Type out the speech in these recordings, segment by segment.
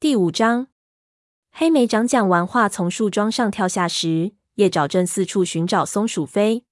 第五章，黑莓长讲完话，从树桩上跳下时，叶爪正四处寻找松鼠飞。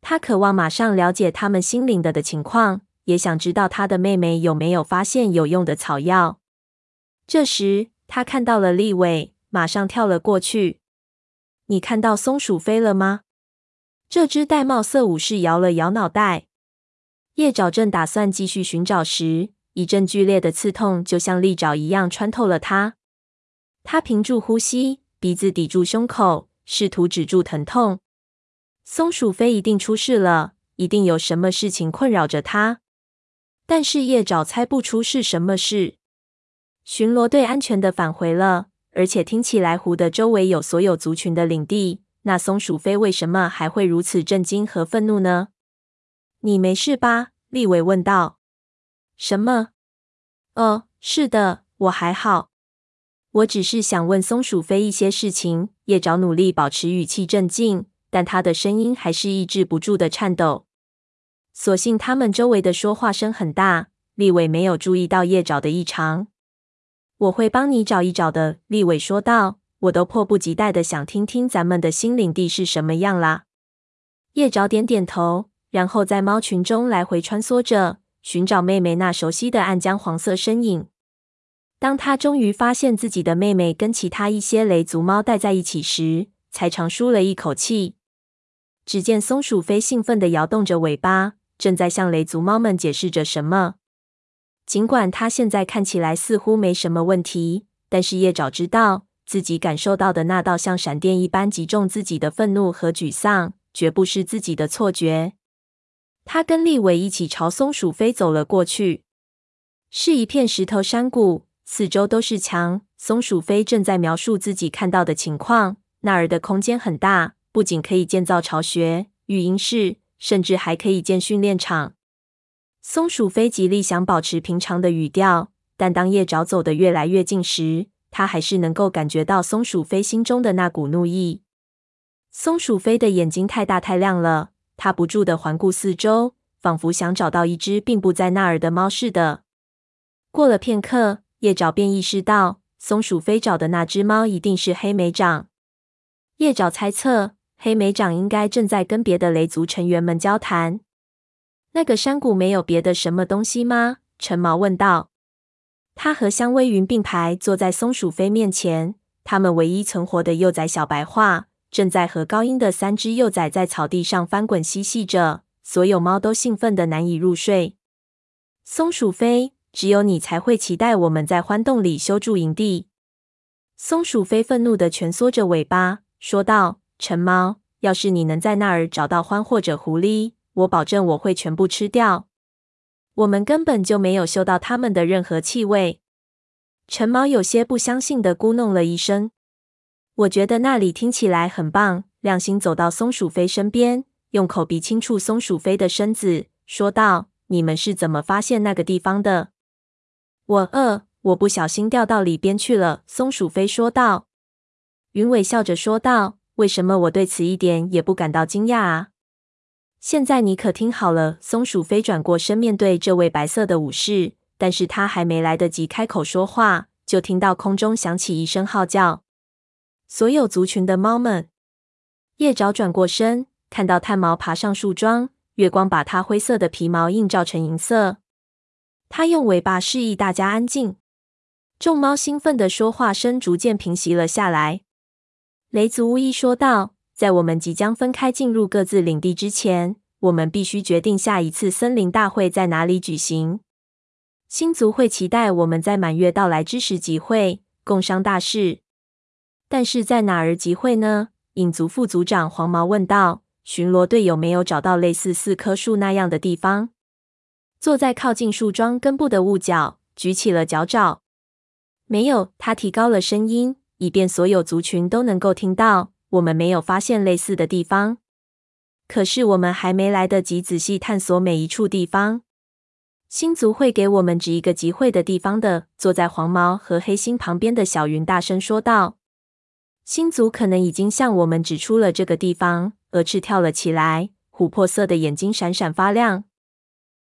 他渴望马上了解他们心灵的的情况，也想知道他的妹妹有没有发现有用的草药。这时，他看到了立伟，马上跳了过去。你看到松鼠飞了吗？这只玳瑁色武士摇了摇脑袋。叶爪正打算继续寻找时，一阵剧烈的刺痛就像利爪一样穿透了他。他屏住呼吸，鼻子抵住胸口，试图止住疼痛。松鼠飞一定出事了，一定有什么事情困扰着他。但是叶爪猜不出是什么事。巡逻队安全的返回了，而且听起来湖的周围有所有族群的领地。那松鼠飞为什么还会如此震惊和愤怒呢？你没事吧？立伟问道。什么？哦，是的，我还好。我只是想问松鼠飞一些事情。叶爪努力保持语气镇静，但他的声音还是抑制不住的颤抖。所幸他们周围的说话声很大，立伟没有注意到叶爪的异常。我会帮你找一找的，立伟说道。我都迫不及待的想听听咱们的新领地是什么样啦。叶爪点点头，然后在猫群中来回穿梭着，寻找妹妹那熟悉的暗江黄色身影。当他终于发现自己的妹妹跟其他一些雷族猫待在一起时，才长舒了一口气。只见松鼠飞兴奋地摇动着尾巴，正在向雷族猫们解释着什么。尽管它现在看起来似乎没什么问题，但是叶爪知道。自己感受到的那道像闪电一般击中自己的愤怒和沮丧，绝不是自己的错觉。他跟立伟一起朝松鼠飞走了过去，是一片石头山谷，四周都是墙。松鼠飞正在描述自己看到的情况。那儿的空间很大，不仅可以建造巢穴、育婴室，甚至还可以建训练场。松鼠飞极力想保持平常的语调，但当叶爪走得越来越近时，他还是能够感觉到松鼠飞心中的那股怒意。松鼠飞的眼睛太大太亮了，他不住地环顾四周，仿佛想找到一只并不在那儿的猫似的。过了片刻，叶爪便意识到，松鼠飞找的那只猫一定是黑莓长。叶爪猜测，黑莓长应该正在跟别的雷族成员们交谈。那个山谷没有别的什么东西吗？陈毛问道。他和香微云并排坐在松鼠飞面前，他们唯一存活的幼崽小白话正在和高音的三只幼崽在草地上翻滚嬉戏着。所有猫都兴奋的难以入睡。松鼠飞，只有你才会期待我们在獾洞里修筑营地。松鼠飞愤怒的蜷缩着尾巴说道：“陈猫，要是你能在那儿找到獾或者狐狸，我保证我会全部吃掉。”我们根本就没有嗅到它们的任何气味。陈毛有些不相信的咕哝了一声。我觉得那里听起来很棒。亮星走到松鼠飞身边，用口鼻轻触松鼠飞的身子，说道：“你们是怎么发现那个地方的？”我呃，我不小心掉到里边去了。松鼠飞说道。云尾笑着说道：“为什么我对此一点也不感到惊讶啊？”现在你可听好了，松鼠飞转过身面对这位白色的武士，但是他还没来得及开口说话，就听到空中响起一声号叫：“所有族群的猫们！”叶爪转过身，看到炭毛爬上树桩，月光把它灰色的皮毛映照成银色。他用尾巴示意大家安静。众猫兴奋的说话声逐渐平息了下来。雷族巫医说道。在我们即将分开进入各自领地之前，我们必须决定下一次森林大会在哪里举行。星族会期待我们在满月到来之时集会，共商大事。但是在哪儿集会呢？影族副族长黄毛问道。巡逻队有没有找到类似四棵树那样的地方？坐在靠近树桩根部的雾角举起了脚爪。没有。他提高了声音，以便所有族群都能够听到。我们没有发现类似的地方，可是我们还没来得及仔细探索每一处地方。星族会给我们指一个集会的地方的。坐在黄毛和黑星旁边的小云大声说道：“星族可能已经向我们指出了这个地方。”蛾翅跳了起来，琥珀色的眼睛闪闪发亮。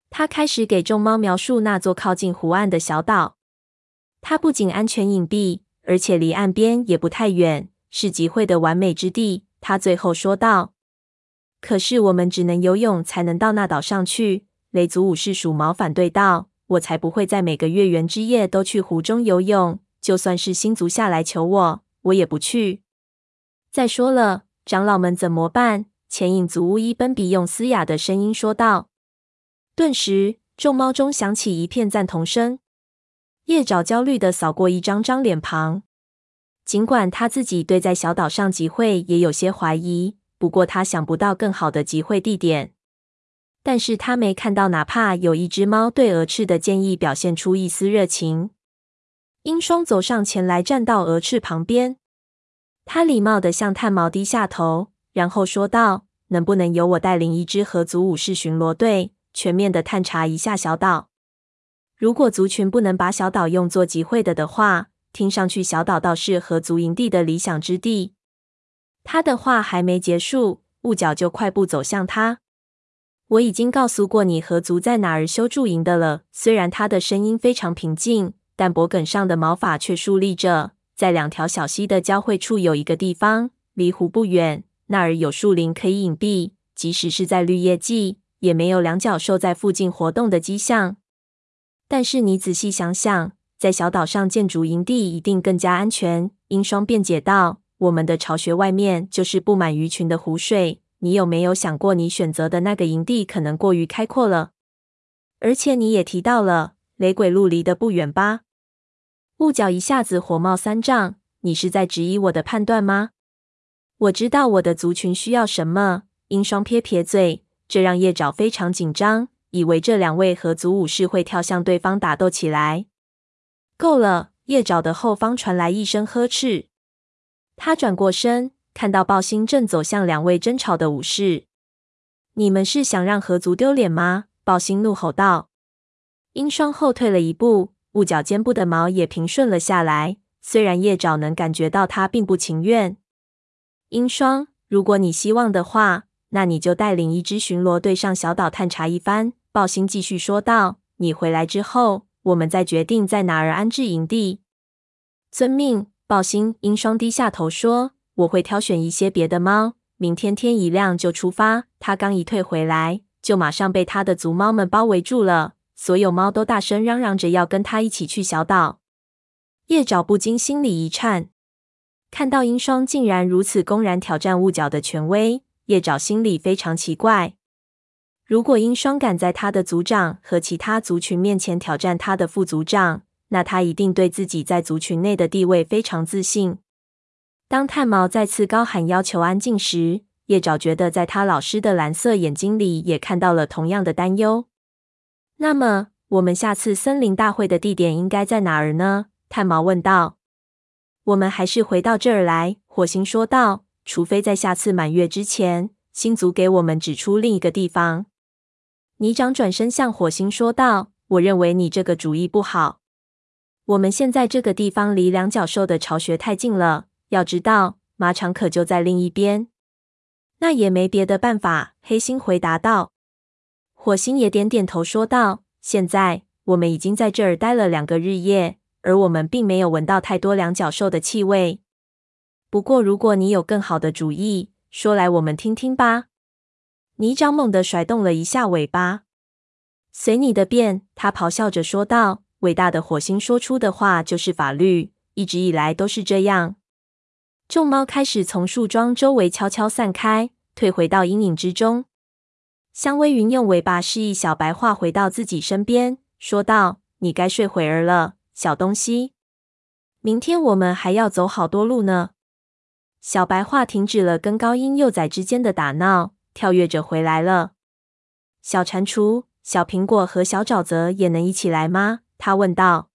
他开始给众猫描述那座靠近湖岸的小岛。它不仅安全隐蔽，而且离岸边也不太远，是集会的完美之地。他最后说道。可是我们只能游泳才能到那岛上去。雷族武士鼠毛反对道：“我才不会在每个月圆之夜都去湖中游泳。就算是星族下来求我，我也不去。再说了，长老们怎么办？”前影族巫医奔比用嘶哑的声音说道。顿时，众猫中响起一片赞同声。叶爪焦虑的扫过一张张脸庞，尽管他自己对在小岛上集会也有些怀疑。不过他想不到更好的集会地点，但是他没看到哪怕有一只猫对蛾翅的建议表现出一丝热情。鹰双走上前来，站到鹅翅旁边，他礼貌地向炭毛低下头，然后说道：“能不能由我带领一支河族武士巡逻队，全面的探查一下小岛？如果族群不能把小岛用作集会的的话，听上去小岛倒是河族营地的理想之地。”他的话还没结束，雾角就快步走向他。我已经告诉过你河族在哪儿修驻营的了。虽然他的声音非常平静，但脖梗上的毛发却竖立着。在两条小溪的交汇处有一个地方，离湖不远，那儿有树林可以隐蔽，即使是在绿叶季，也没有两脚兽在附近活动的迹象。但是你仔细想想，在小岛上建筑营地一定更加安全。鹰双辩解道。我们的巢穴外面就是布满鱼群的湖水。你有没有想过，你选择的那个营地可能过于开阔了？而且你也提到了雷鬼路离得不远吧？雾角一下子火冒三丈。你是在质疑我的判断吗？我知道我的族群需要什么。鹰双撇撇嘴，这让叶爪非常紧张，以为这两位合族武士会跳向对方打斗起来。够了！叶爪的后方传来一声呵斥。他转过身，看到暴星正走向两位争吵的武士。你们是想让合族丢脸吗？暴星怒吼道。鹰双后退了一步，雾角肩部的毛也平顺了下来。虽然叶爪能感觉到他并不情愿。鹰双，如果你希望的话，那你就带领一支巡逻队上小岛探查一番。暴星继续说道。你回来之后，我们再决定在哪儿安置营地。遵命。暴星鹰双低下头说：“我会挑选一些别的猫，明天天一亮就出发。”他刚一退回来，就马上被他的族猫们包围住了。所有猫都大声嚷嚷着要跟他一起去小岛。叶爪不禁心里一颤，看到鹰双竟然如此公然挑战雾角的权威，叶爪心里非常奇怪。如果鹰双敢在他的族长和其他族群面前挑战他的副族长，那他一定对自己在族群内的地位非常自信。当炭毛再次高喊要求安静时，叶爪觉得在他老师的蓝色眼睛里也看到了同样的担忧。那么，我们下次森林大会的地点应该在哪儿呢？炭毛问道。我们还是回到这儿来，火星说道。除非在下次满月之前，星族给我们指出另一个地方。泥长转身向火星说道：“我认为你这个主意不好。”我们现在这个地方离两脚兽的巢穴太近了。要知道，马场可就在另一边。那也没别的办法。黑星回答道。火星也点点头说道：“现在我们已经在这儿待了两个日夜，而我们并没有闻到太多两脚兽的气味。不过，如果你有更好的主意，说来我们听听吧。”泥长猛地甩动了一下尾巴。“随你的便。”他咆哮着说道。伟大的火星说出的话就是法律，一直以来都是这样。众猫开始从树桩周围悄悄散开，退回到阴影之中。香微云用尾巴示意小白话回到自己身边，说道：“你该睡会儿了，小东西。明天我们还要走好多路呢。”小白话停止了跟高音幼崽之间的打闹，跳跃着回来了。小蟾蜍、小苹果和小沼泽也能一起来吗？他问道：“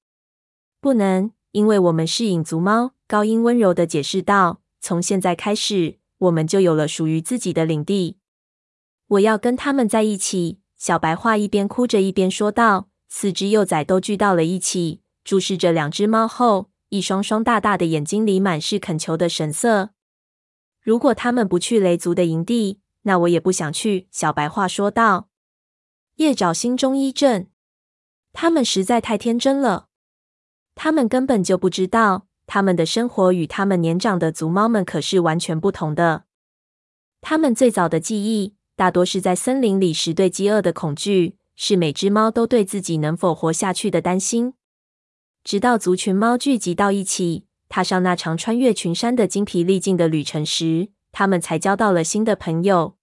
不能，因为我们是影族猫。”高音温柔的解释道：“从现在开始，我们就有了属于自己的领地。我要跟他们在一起。”小白话一边哭着一边说道。四只幼崽都聚到了一起，注视着两只猫后，一双双大大的眼睛里满是恳求的神色。如果他们不去雷族的营地，那我也不想去。”小白话说道。叶爪心中一震。他们实在太天真了。他们根本就不知道，他们的生活与他们年长的族猫们可是完全不同的。他们最早的记忆，大多是在森林里时对饥饿的恐惧，是每只猫都对自己能否活下去的担心。直到族群猫聚集到一起，踏上那场穿越群山的精疲力尽的旅程时，他们才交到了新的朋友。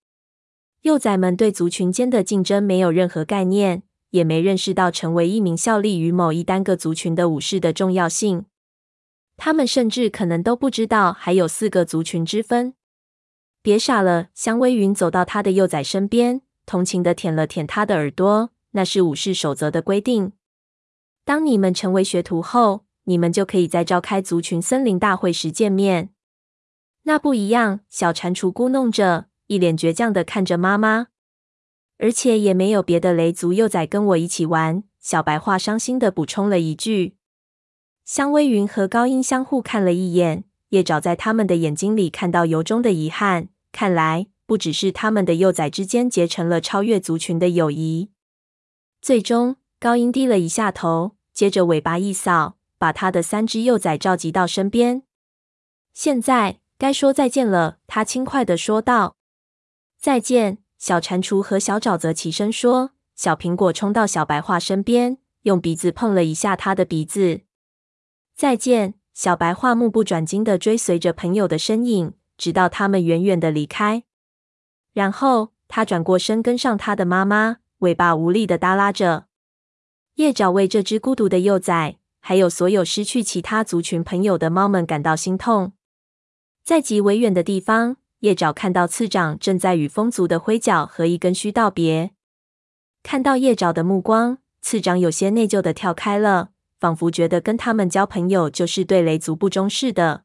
幼崽们对族群间的竞争没有任何概念，也没认识到成为一名效力于某一单个族群的武士的重要性。他们甚至可能都不知道还有四个族群之分。别傻了！香微云走到他的幼崽身边，同情的舔了舔他的耳朵。那是武士守则的规定。当你们成为学徒后，你们就可以在召开族群森林大会时见面。那不一样。小蟾蜍咕哝着，一脸倔强的看着妈妈。而且也没有别的雷族幼崽跟我一起玩。小白话伤心的补充了一句。香微云和高音相互看了一眼，叶爪在他们的眼睛里看到由衷的遗憾。看来，不只是他们的幼崽之间结成了超越族群的友谊。最终，高音低了一下头，接着尾巴一扫，把他的三只幼崽召集到身边。现在该说再见了，他轻快的说道。再见，小蟾蜍和小沼泽齐声说。小苹果冲到小白桦身边，用鼻子碰了一下他的鼻子。再见，小白桦目不转睛的追随着朋友的身影。直到他们远远的离开，然后他转过身跟上他的妈妈，尾巴无力的耷拉着。叶爪为这只孤独的幼崽，还有所有失去其他族群朋友的猫们感到心痛。在极为远的地方，叶爪看到次长正在与风族的灰角和一根须道别。看到叶爪的目光，次长有些内疚的跳开了，仿佛觉得跟他们交朋友就是对雷族不忠似的。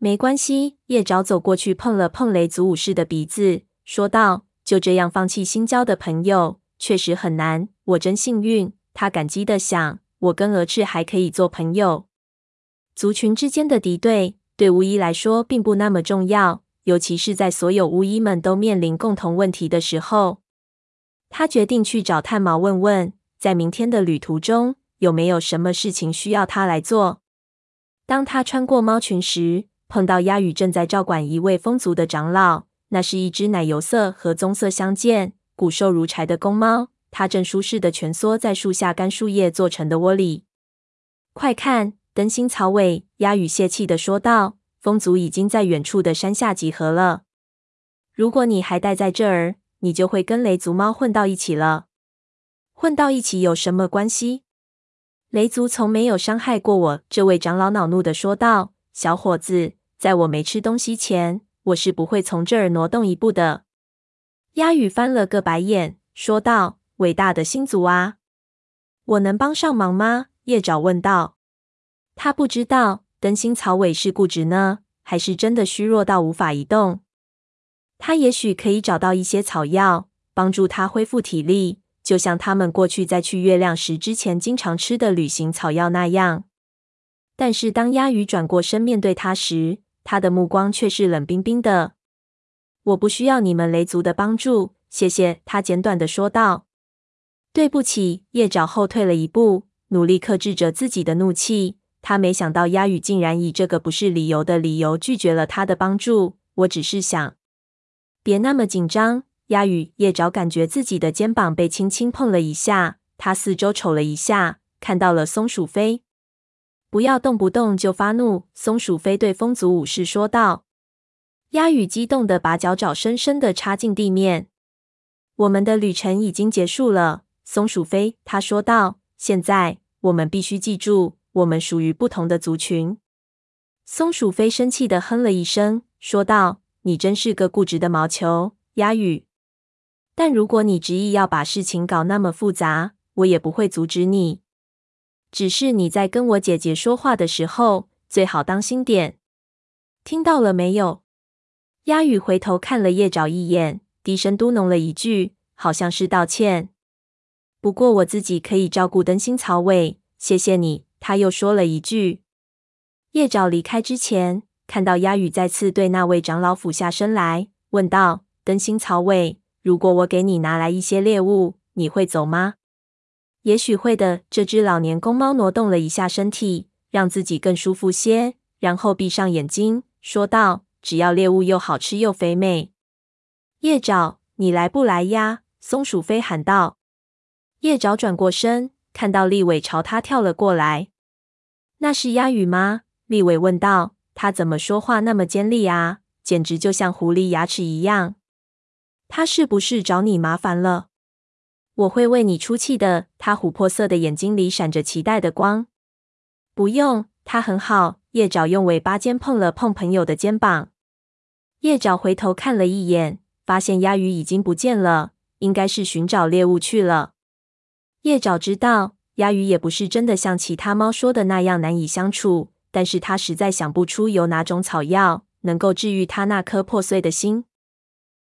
没关系，叶爪走过去碰了碰雷族武士的鼻子，说道：“就这样放弃新交的朋友，确实很难。我真幸运。”他感激的想：“我跟蛾翅还可以做朋友。”族群之间的敌对，对巫医来说并不那么重要，尤其是在所有巫医们都面临共同问题的时候。他决定去找炭毛问问，在明天的旅途中有没有什么事情需要他来做。当他穿过猫群时，碰到鸦羽正在照管一位风族的长老，那是一只奶油色和棕色相间、骨瘦如柴的公猫。它正舒适的蜷缩在树下干树叶做成的窝里。快看，灯芯草尾！鸦羽泄气地说道：“风族已经在远处的山下集合了。如果你还待在这儿，你就会跟雷族猫混到一起了。混到一起有什么关系？雷族从没有伤害过我。”这位长老恼怒地说道：“小伙子。”在我没吃东西前，我是不会从这儿挪动一步的。鸦羽翻了个白眼，说道：“伟大的星族啊，我能帮上忙吗？”叶爪问道。他不知道灯芯草尾是固执呢，还是真的虚弱到无法移动。他也许可以找到一些草药，帮助他恢复体力，就像他们过去在去月亮石之前经常吃的旅行草药那样。但是当鸦羽转过身面对他时，他的目光却是冷冰冰的。我不需要你们雷族的帮助，谢谢。他简短的说道。对不起，叶爪后退了一步，努力克制着自己的怒气。他没想到鸦羽竟然以这个不是理由的理由拒绝了他的帮助。我只是想，别那么紧张。鸦羽，叶爪感觉自己的肩膀被轻轻碰了一下，他四周瞅了一下，看到了松鼠飞。不要动不动就发怒，松鼠飞对风族武士说道。鸦羽激动的把脚爪深深的插进地面。我们的旅程已经结束了，松鼠飞他说道。现在我们必须记住，我们属于不同的族群。松鼠飞生气的哼了一声，说道：“你真是个固执的毛球，鸦羽。但如果你执意要把事情搞那么复杂，我也不会阻止你。”只是你在跟我姐姐说话的时候，最好当心点。听到了没有？鸦羽回头看了叶爪一眼，低声嘟哝了一句，好像是道歉。不过我自己可以照顾灯芯草尾，谢谢你。他又说了一句。叶爪离开之前，看到鸦羽再次对那位长老俯下身来，问道：“灯芯草尾，如果我给你拿来一些猎物，你会走吗？”也许会的。这只老年公猫挪动了一下身体，让自己更舒服些，然后闭上眼睛，说道：“只要猎物又好吃又肥美。”叶爪，你来不来呀？松鼠飞喊道。叶爪转过身，看到立伟朝他跳了过来。那是鸭羽吗？立伟问道。他怎么说话那么尖利啊？简直就像狐狸牙齿一样。他是不是找你麻烦了？我会为你出气的。他琥珀色的眼睛里闪着期待的光。不用，他很好。叶爪用尾巴尖碰了碰朋友的肩膀。叶爪回头看了一眼，发现鸭鱼已经不见了，应该是寻找猎物去了。叶爪知道，鸭鱼也不是真的像其他猫说的那样难以相处。但是他实在想不出有哪种草药能够治愈他那颗破碎的心。